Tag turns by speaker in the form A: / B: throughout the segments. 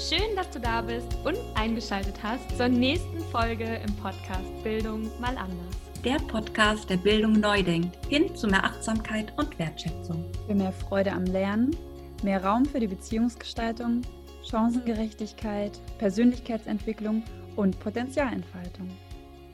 A: Schön, dass du da bist und eingeschaltet hast zur nächsten Folge im Podcast Bildung mal anders.
B: Der Podcast, der Bildung neu denkt, hin zu mehr Achtsamkeit und Wertschätzung.
C: Für mehr Freude am Lernen, mehr Raum für die Beziehungsgestaltung, Chancengerechtigkeit, Persönlichkeitsentwicklung und Potenzialentfaltung.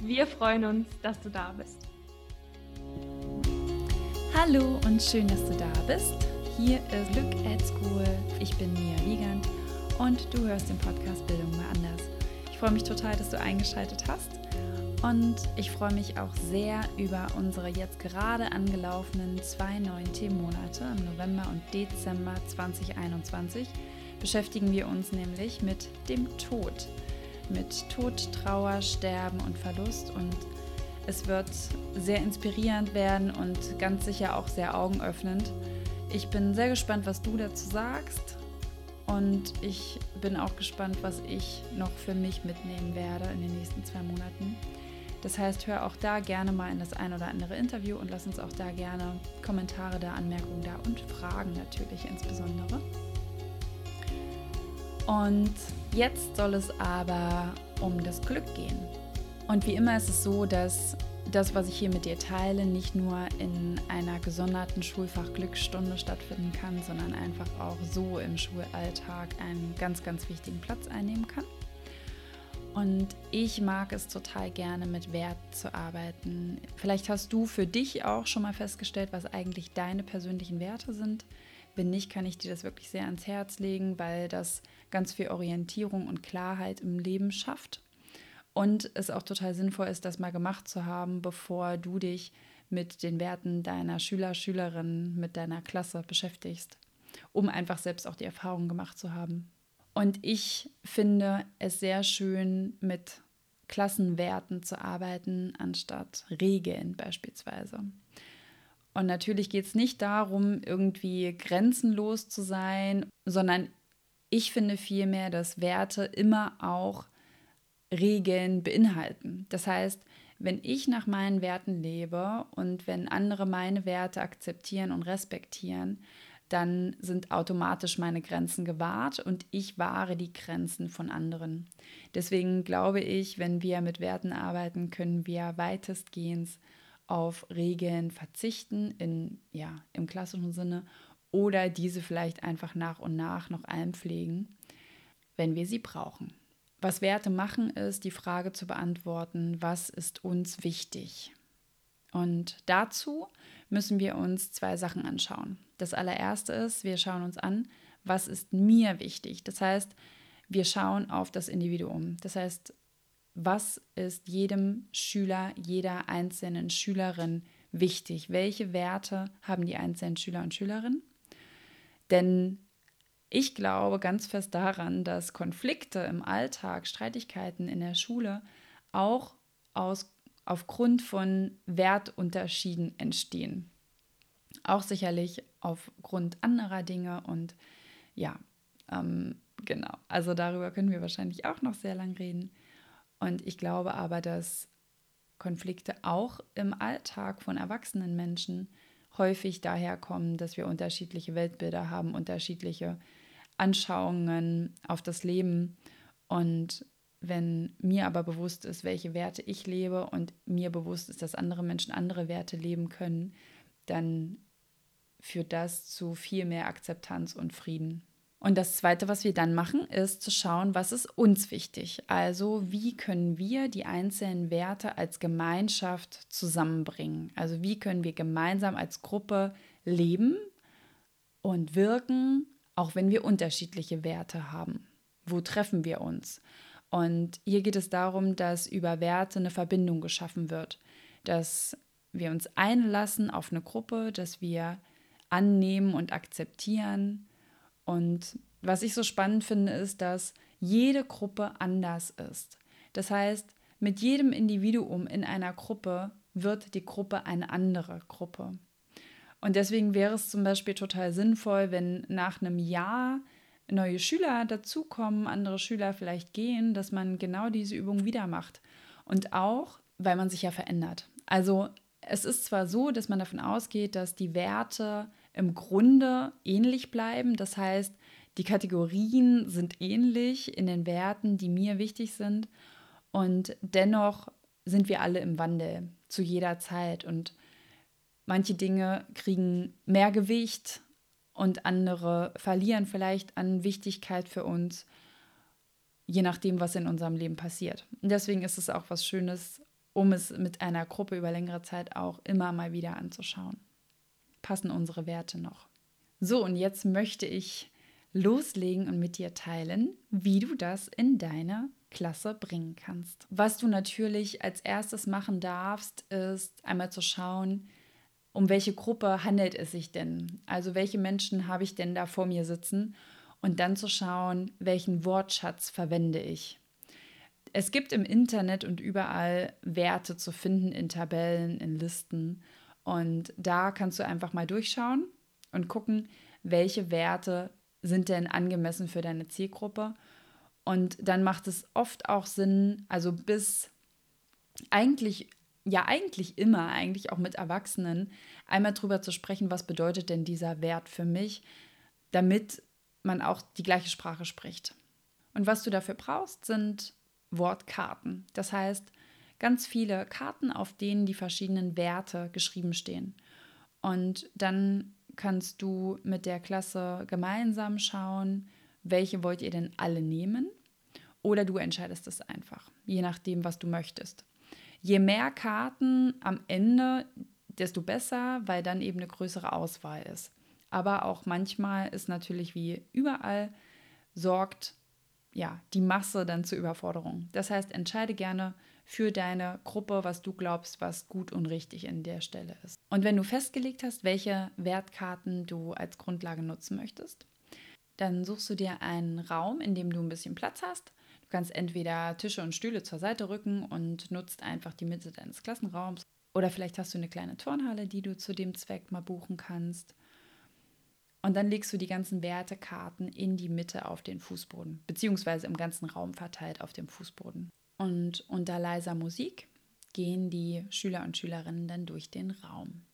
A: Wir freuen uns, dass du da bist.
C: Hallo und schön, dass du da bist. Hier ist Look at School. Ich bin Mia Wiegand und du hörst den Podcast Bildung mal anders. Ich freue mich total, dass du eingeschaltet hast und ich freue mich auch sehr über unsere jetzt gerade angelaufenen zwei neuen Themenmonate im November und Dezember 2021 beschäftigen wir uns nämlich mit dem Tod. Mit Tod, Trauer, Sterben und Verlust und es wird sehr inspirierend werden und ganz sicher auch sehr augenöffnend. Ich bin sehr gespannt, was du dazu sagst und ich bin auch gespannt, was ich noch für mich mitnehmen werde in den nächsten zwei Monaten. Das heißt, hör auch da gerne mal in das ein oder andere Interview und lass uns auch da gerne Kommentare da, Anmerkungen da und Fragen natürlich insbesondere. Und jetzt soll es aber um das Glück gehen. Und wie immer ist es so, dass das, was ich hier mit dir teile, nicht nur in einer gesonderten Schulfach Glücksstunde stattfinden kann, sondern einfach auch so im Schulalltag einen ganz, ganz wichtigen Platz einnehmen kann. Und ich mag es total gerne, mit Wert zu arbeiten. Vielleicht hast du für dich auch schon mal festgestellt, was eigentlich deine persönlichen Werte sind. Wenn nicht, kann ich dir das wirklich sehr ans Herz legen, weil das ganz viel Orientierung und Klarheit im Leben schafft. Und es auch total sinnvoll ist, das mal gemacht zu haben, bevor du dich mit den Werten deiner Schüler, Schülerinnen, mit deiner Klasse beschäftigst, um einfach selbst auch die Erfahrung gemacht zu haben. Und ich finde es sehr schön, mit Klassenwerten zu arbeiten, anstatt Regeln beispielsweise. Und natürlich geht es nicht darum, irgendwie grenzenlos zu sein, sondern ich finde vielmehr, dass Werte immer auch Regeln beinhalten. Das heißt, wenn ich nach meinen Werten lebe und wenn andere meine Werte akzeptieren und respektieren, dann sind automatisch meine Grenzen gewahrt und ich wahre die Grenzen von anderen. Deswegen glaube ich, wenn wir mit Werten arbeiten, können wir weitestgehend auf Regeln verzichten, in, ja, im klassischen Sinne, oder diese vielleicht einfach nach und nach noch einpflegen, wenn wir sie brauchen. Was Werte machen, ist die Frage zu beantworten, was ist uns wichtig? Und dazu müssen wir uns zwei Sachen anschauen. Das allererste ist, wir schauen uns an, was ist mir wichtig? Das heißt, wir schauen auf das Individuum. Das heißt, was ist jedem Schüler, jeder einzelnen Schülerin wichtig? Welche Werte haben die einzelnen Schüler und Schülerinnen? Denn ich glaube ganz fest daran, dass Konflikte im Alltag, Streitigkeiten in der Schule auch aus, aufgrund von Wertunterschieden entstehen. Auch sicherlich aufgrund anderer Dinge und ja, ähm, genau. Also darüber können wir wahrscheinlich auch noch sehr lang reden. Und ich glaube aber, dass Konflikte auch im Alltag von erwachsenen Menschen häufig daher kommen, dass wir unterschiedliche Weltbilder haben, unterschiedliche Anschauungen auf das Leben. Und wenn mir aber bewusst ist, welche Werte ich lebe und mir bewusst ist, dass andere Menschen andere Werte leben können, dann führt das zu viel mehr Akzeptanz und Frieden. Und das Zweite, was wir dann machen, ist zu schauen, was ist uns wichtig. Also wie können wir die einzelnen Werte als Gemeinschaft zusammenbringen? Also wie können wir gemeinsam als Gruppe leben und wirken auch wenn wir unterschiedliche Werte haben. Wo treffen wir uns? Und hier geht es darum, dass über Werte eine Verbindung geschaffen wird, dass wir uns einlassen auf eine Gruppe, dass wir annehmen und akzeptieren. Und was ich so spannend finde, ist, dass jede Gruppe anders ist. Das heißt, mit jedem Individuum in einer Gruppe wird die Gruppe eine andere Gruppe. Und deswegen wäre es zum Beispiel total sinnvoll, wenn nach einem Jahr neue Schüler dazukommen, andere Schüler vielleicht gehen, dass man genau diese Übung wieder macht. Und auch, weil man sich ja verändert. Also es ist zwar so, dass man davon ausgeht, dass die Werte im Grunde ähnlich bleiben. Das heißt, Die Kategorien sind ähnlich in den Werten, die mir wichtig sind. Und dennoch sind wir alle im Wandel zu jeder Zeit. Und manche Dinge kriegen mehr Gewicht und andere verlieren vielleicht an Wichtigkeit für uns, je nachdem, was in unserem Leben passiert. Und deswegen ist es auch was Schönes, um es mit einer Gruppe über längere Zeit auch immer mal wieder anzuschauen. Passen unsere Werte noch? So, und jetzt möchte ich loslegen und mit dir teilen, wie du das in deine Klasse bringen kannst. Was du natürlich als erstes machen darfst, ist einmal zu schauen, um welche Gruppe handelt es sich denn? Also welche Menschen habe ich denn da vor mir sitzen? Und dann zu schauen, welchen Wortschatz verwende ich. Es gibt im Internet und überall Werte zu finden in Tabellen, in Listen. Und da kannst du einfach mal durchschauen und gucken, welche Werte sind denn angemessen für deine Zielgruppe. Und dann macht es oft auch Sinn, also bis eigentlich, ja eigentlich immer, eigentlich auch mit Erwachsenen, einmal drüber zu sprechen, was bedeutet denn dieser Wert für mich, damit man auch die gleiche Sprache spricht. Und was du dafür brauchst, sind Wortkarten. Das heißt, ganz viele Karten, auf denen die verschiedenen Werte geschrieben stehen. Und dann kannst du mit der Klasse gemeinsam schauen, welche wollt ihr denn alle nehmen? Oder du entscheidest es einfach, je nachdem, was du möchtest. Je mehr Karten am Ende, desto besser, weil dann eben eine größere Auswahl ist. Aber auch manchmal ist natürlich wie überall sorgt ja, die Masse dann zur Überforderung. Das heißt, entscheide gerne für deine Gruppe, was du glaubst, was gut und richtig in der Stelle ist. Und wenn du festgelegt hast, welche Wertkarten du als Grundlage nutzen möchtest, dann suchst du dir einen Raum, in dem du ein bisschen Platz hast. Kannst entweder Tische und Stühle zur Seite rücken und nutzt einfach die Mitte deines Klassenraums. Oder vielleicht hast du eine kleine Turnhalle, die du zu dem Zweck mal buchen kannst. Und dann legst du die ganzen Wertekarten in die Mitte auf den Fußboden, beziehungsweise im ganzen Raum verteilt auf dem Fußboden. Und unter leiser Musik gehen die Schüler und Schülerinnen dann durch den Raum.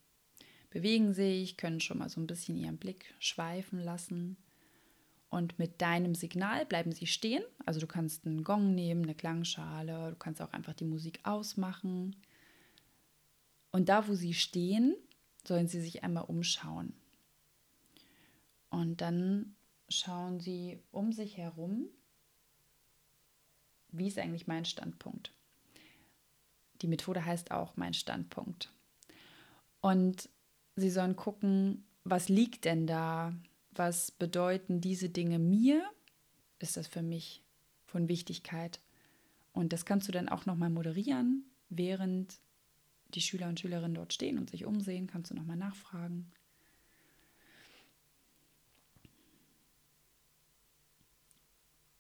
C: Bewegen sich, können schon mal so ein bisschen ihren Blick schweifen lassen. Und mit deinem Signal bleiben sie stehen. Also du kannst einen Gong nehmen, eine Klangschale, du kannst auch einfach die Musik ausmachen. Und da, wo sie stehen, sollen sie sich einmal umschauen. Und dann schauen Sie um sich herum, wie ist eigentlich mein Standpunkt. Die Methode heißt auch mein Standpunkt. Und Sie sollen gucken, was liegt denn da? Was bedeuten diese Dinge mir? Ist das für mich von Wichtigkeit? Und das kannst du dann auch nochmal moderieren, während die Schüler und Schülerinnen dort stehen und sich umsehen, kannst du nochmal nachfragen.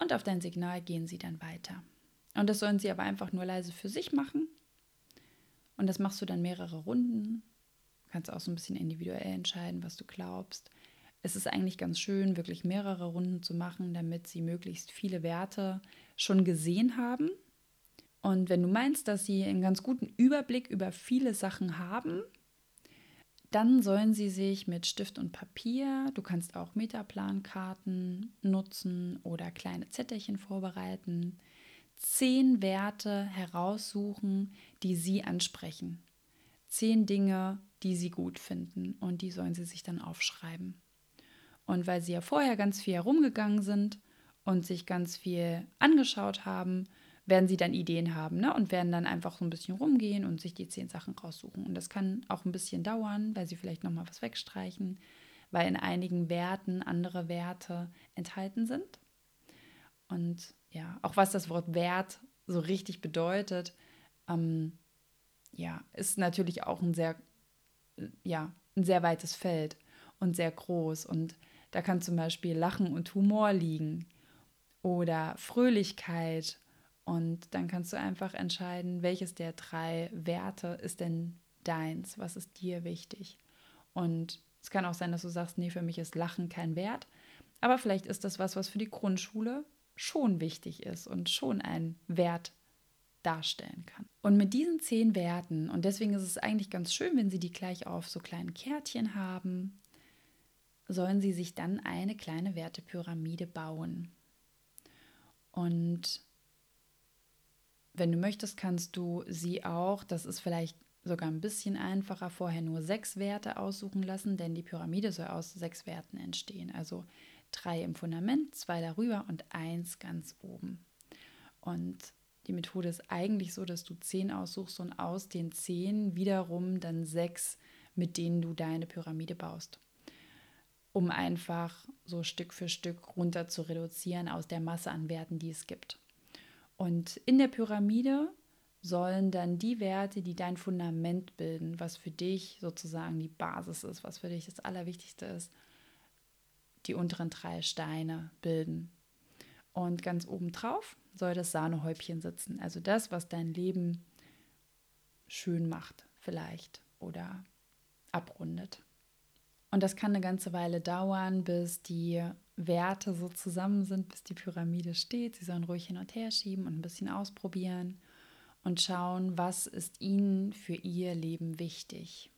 C: und auf dein Signal gehen sie dann weiter. Und das sollen sie aber einfach nur leise für sich machen. Und das machst du dann mehrere Runden. Du kannst auch so ein bisschen individuell entscheiden, was du glaubst. Es ist eigentlich ganz schön, wirklich mehrere Runden zu machen, damit sie möglichst viele Werte schon gesehen haben. Und wenn du meinst, dass sie einen ganz guten Überblick über viele Sachen haben, dann sollen sie sich mit Stift und Papier, du kannst auch Metaplankarten nutzen oder kleine Zettelchen vorbereiten, zehn Werte heraussuchen, die sie ansprechen. Zehn Dinge, die sie gut finden und die sollen sie sich dann aufschreiben. Und weil sie ja vorher ganz viel herumgegangen sind und sich ganz viel angeschaut haben, werden sie dann Ideen haben ne? und werden dann einfach so ein bisschen rumgehen und sich die zehn Sachen raussuchen. Und das kann auch ein bisschen dauern, weil sie vielleicht nochmal was wegstreichen, weil in einigen Werten andere Werte enthalten sind. Und ja, auch was das Wort Wert so richtig bedeutet, ähm, ja, ist natürlich auch ein sehr, ja, ein sehr weites Feld und sehr groß. Und da kann zum Beispiel Lachen und Humor liegen oder Fröhlichkeit und dann kannst du einfach entscheiden, welches der drei Werte ist denn deins, was ist dir wichtig. Und es kann auch sein, dass du sagst, nee, für mich ist Lachen kein Wert. Aber vielleicht ist das was, was für die Grundschule schon wichtig ist und schon einen Wert darstellen kann. Und mit diesen zehn Werten, und deswegen ist es eigentlich ganz schön, wenn sie die gleich auf so kleinen Kärtchen haben, sollen sie sich dann eine kleine Wertepyramide bauen. Und wenn du möchtest, kannst du sie auch, das ist vielleicht sogar ein bisschen einfacher, vorher nur sechs Werte aussuchen lassen, denn die Pyramide soll aus sechs Werten entstehen. Also drei im Fundament, zwei darüber und eins ganz oben. Und die Methode ist eigentlich so, dass du zehn aussuchst und aus den zehn wiederum dann sechs, mit denen du deine Pyramide baust. Um einfach so Stück für Stück runter zu reduzieren aus der Masse an Werten, die es gibt. Und in der Pyramide sollen dann die Werte, die dein Fundament bilden, was für dich sozusagen die Basis ist, was für dich das Allerwichtigste ist, die unteren drei Steine bilden. Und ganz oben drauf soll das Sahnehäubchen sitzen. Also das, was dein Leben schön macht, vielleicht oder abrundet. Und das kann eine ganze Weile dauern, bis die Werte so zusammen sind, bis die Pyramide steht. Sie sollen ruhig hin und her schieben und ein bisschen ausprobieren und schauen, was ist ihnen für ihr Leben wichtig.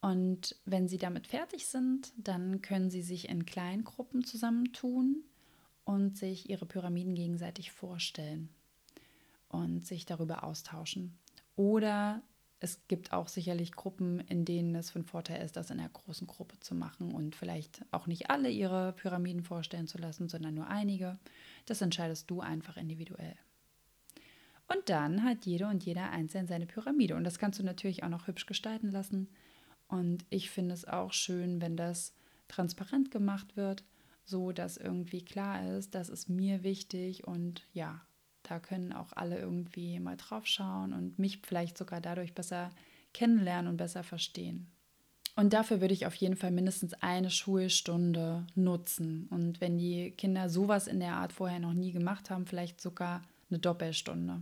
C: Und wenn sie damit fertig sind, dann können sie sich in Kleingruppen zusammentun und sich ihre Pyramiden gegenseitig vorstellen und sich darüber austauschen. Oder es gibt auch sicherlich Gruppen, in denen es von Vorteil ist, das in einer großen Gruppe zu machen und vielleicht auch nicht alle ihre Pyramiden vorstellen zu lassen, sondern nur einige. Das entscheidest du einfach individuell. Und dann hat jede und jeder einzeln seine Pyramide. Und das kannst du natürlich auch noch hübsch gestalten lassen. Und ich finde es auch schön, wenn das transparent gemacht wird so dass irgendwie klar ist, das ist mir wichtig und ja, da können auch alle irgendwie mal drauf schauen und mich vielleicht sogar dadurch besser kennenlernen und besser verstehen. Und dafür würde ich auf jeden Fall mindestens eine Schulstunde nutzen. Und wenn die Kinder sowas in der Art vorher noch nie gemacht haben, vielleicht sogar eine Doppelstunde.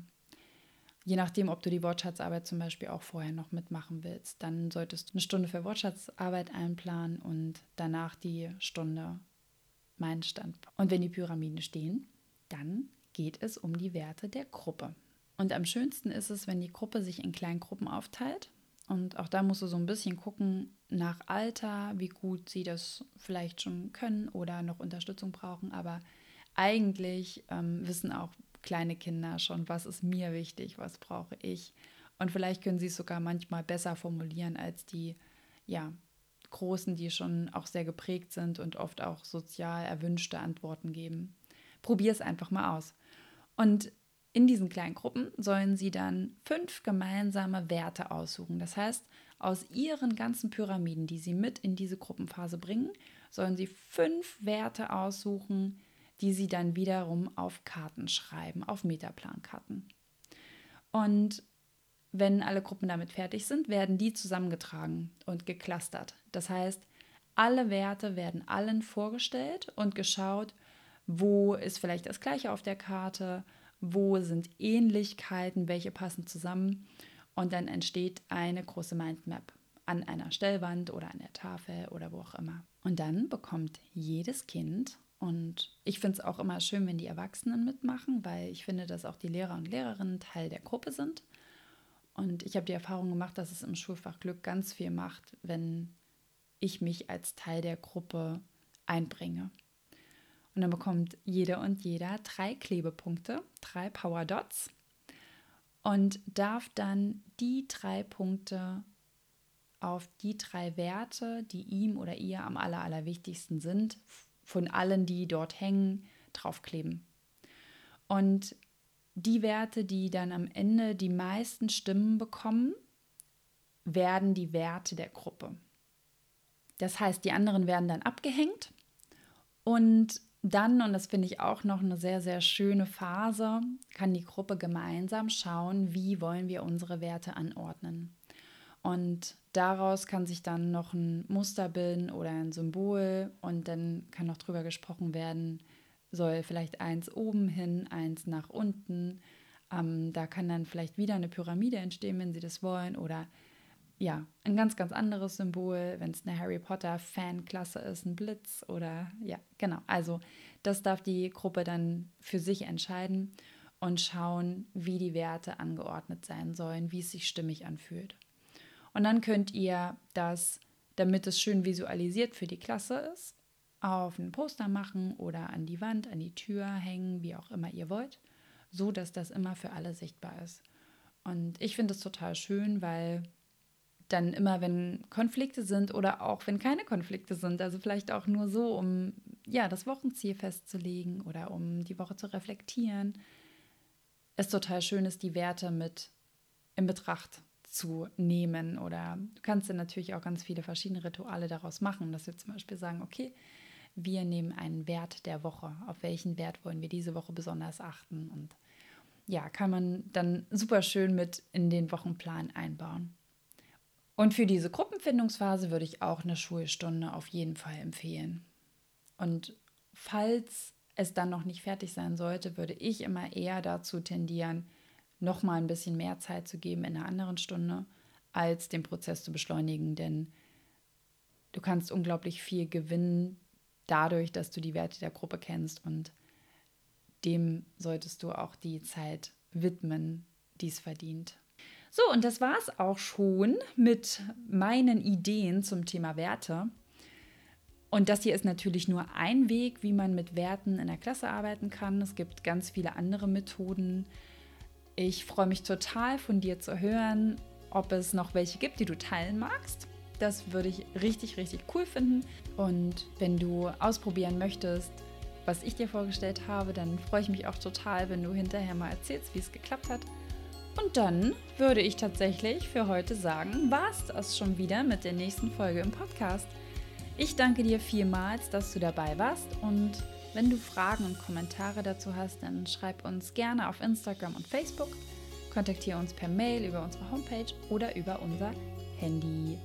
C: Je nachdem, ob du die Wortschatzarbeit zum Beispiel auch vorher noch mitmachen willst, dann solltest du eine Stunde für Wortschatzarbeit einplanen und danach die Stunde mein Standpunkt. Und wenn die Pyramiden stehen, dann geht es um die Werte der Gruppe. Und am schönsten ist es, wenn die Gruppe sich in Kleingruppen aufteilt. Und auch da musst du so ein bisschen gucken nach Alter, wie gut sie das vielleicht schon können oder noch Unterstützung brauchen. Aber eigentlich ähm, wissen auch kleine Kinder schon, was ist mir wichtig, was brauche ich. Und vielleicht können sie es sogar manchmal besser formulieren als die ja, Großen, die schon auch sehr geprägt sind und oft auch sozial erwünschte Antworten geben. Probier es einfach mal aus. Und in diesen kleinen Gruppen sollen sie dann fünf gemeinsame Werte aussuchen. Das heißt, aus ihren ganzen Pyramiden, die sie mit in diese Gruppenphase bringen, sollen sie fünf Werte aussuchen, die sie dann wiederum auf Karten schreiben, auf Metaplankarten. Und wenn alle Gruppen damit fertig sind, werden die zusammengetragen und geclustert. Das heißt, alle Werte werden allen vorgestellt und geschaut, wo ist vielleicht das gleiche auf der Karte, wo sind Ähnlichkeiten, welche passen zusammen. Und dann entsteht eine große Mindmap an einer Stellwand oder an der Tafel oder wo auch immer. Und dann bekommt jedes Kind, und ich finde es auch immer schön, wenn die Erwachsenen mitmachen, weil ich finde, dass auch die Lehrer und Lehrerinnen Teil der Gruppe sind. Und ich habe die Erfahrung gemacht, dass es im Schulfach Glück ganz viel macht, wenn ich mich als Teil der Gruppe einbringe. Und dann bekommt jeder und jeder drei Klebepunkte, drei Power Dots und darf dann die drei Punkte auf die drei Werte, die ihm oder ihr am aller, allerwichtigsten sind, von allen, die dort hängen, draufkleben. Und die Werte, die dann am Ende die meisten Stimmen bekommen, werden die Werte der Gruppe. Das heißt, die anderen werden dann abgehängt und dann, und das finde ich auch noch eine sehr, sehr schöne Phase, kann die Gruppe gemeinsam schauen, wie wollen wir unsere Werte anordnen. Und daraus kann sich dann noch ein Muster bilden oder ein Symbol und dann kann noch drüber gesprochen werden, soll vielleicht eins oben hin, eins nach unten. Ähm, da kann dann vielleicht wieder eine Pyramide entstehen, wenn Sie das wollen. Oder ja, ein ganz, ganz anderes Symbol, wenn es eine Harry Potter-Fanklasse ist, ein Blitz oder ja, genau. Also das darf die Gruppe dann für sich entscheiden und schauen, wie die Werte angeordnet sein sollen, wie es sich stimmig anfühlt. Und dann könnt ihr das damit es schön visualisiert für die Klasse ist, auf ein Poster machen oder an die Wand, an die Tür hängen, wie auch immer ihr wollt, so dass das immer für alle sichtbar ist. Und ich finde es total schön, weil dann immer, wenn Konflikte sind oder auch wenn keine Konflikte sind, also vielleicht auch nur so, um ja das Wochenziel festzulegen oder um die Woche zu reflektieren, es total schön ist, die Werte mit in Betracht zu nehmen. Oder du kannst dann natürlich auch ganz viele verschiedene Rituale daraus machen, dass wir zum Beispiel sagen, okay, wir nehmen einen Wert der Woche. Auf welchen Wert wollen wir diese Woche besonders achten? Und ja, kann man dann super schön mit in den Wochenplan einbauen. Und für diese Gruppenfindungsphase würde ich auch eine Schulstunde auf jeden Fall empfehlen. Und falls es dann noch nicht fertig sein sollte, würde ich immer eher dazu tendieren, noch mal ein bisschen mehr Zeit zu geben in einer anderen Stunde, als den Prozess zu beschleunigen. Denn du kannst unglaublich viel gewinnen dadurch, dass du die Werte der Gruppe kennst und dem solltest du auch die Zeit widmen, die es verdient. So, und das war es auch schon mit meinen Ideen zum Thema Werte. Und das hier ist natürlich nur ein Weg, wie man mit Werten in der Klasse arbeiten kann. Es gibt ganz viele andere Methoden. Ich freue mich total von dir zu hören, ob es noch welche gibt, die du teilen magst. Das würde ich richtig, richtig cool finden. Und wenn du ausprobieren möchtest, was ich dir vorgestellt habe, dann freue ich mich auch total, wenn du hinterher mal erzählst, wie es geklappt hat. Und dann würde ich tatsächlich für heute sagen, war es das schon wieder mit der nächsten Folge im Podcast. Ich danke dir vielmals, dass du dabei warst und wenn du Fragen und Kommentare dazu hast, dann schreib uns gerne auf Instagram und Facebook, kontaktiere uns per Mail über unsere Homepage oder über unser Handy.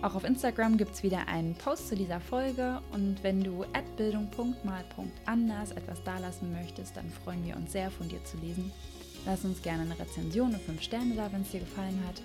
C: Auch auf Instagram gibt es wieder einen Post zu dieser Folge und wenn du bildung.mal.anders etwas dalassen möchtest, dann freuen wir uns sehr von dir zu lesen. Lass uns gerne eine Rezension und 5 Sterne da, wenn es dir gefallen hat.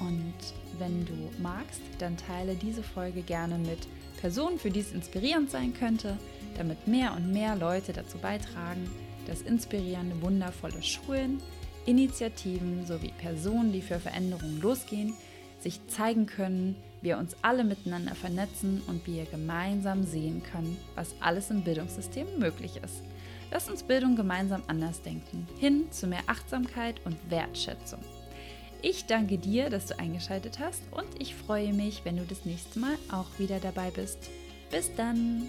C: Und wenn du magst, dann teile diese Folge gerne mit Personen, für die es inspirierend sein könnte, damit mehr und mehr Leute dazu beitragen, dass inspirierende, wundervolle Schulen, Initiativen sowie Personen, die für Veränderungen losgehen, sich zeigen können, wir uns alle miteinander vernetzen und wir gemeinsam sehen können, was alles im Bildungssystem möglich ist. Lass uns Bildung gemeinsam anders denken, hin zu mehr Achtsamkeit und Wertschätzung. Ich danke dir, dass du eingeschaltet hast und ich freue mich, wenn du das nächste Mal auch wieder dabei bist. Bis dann!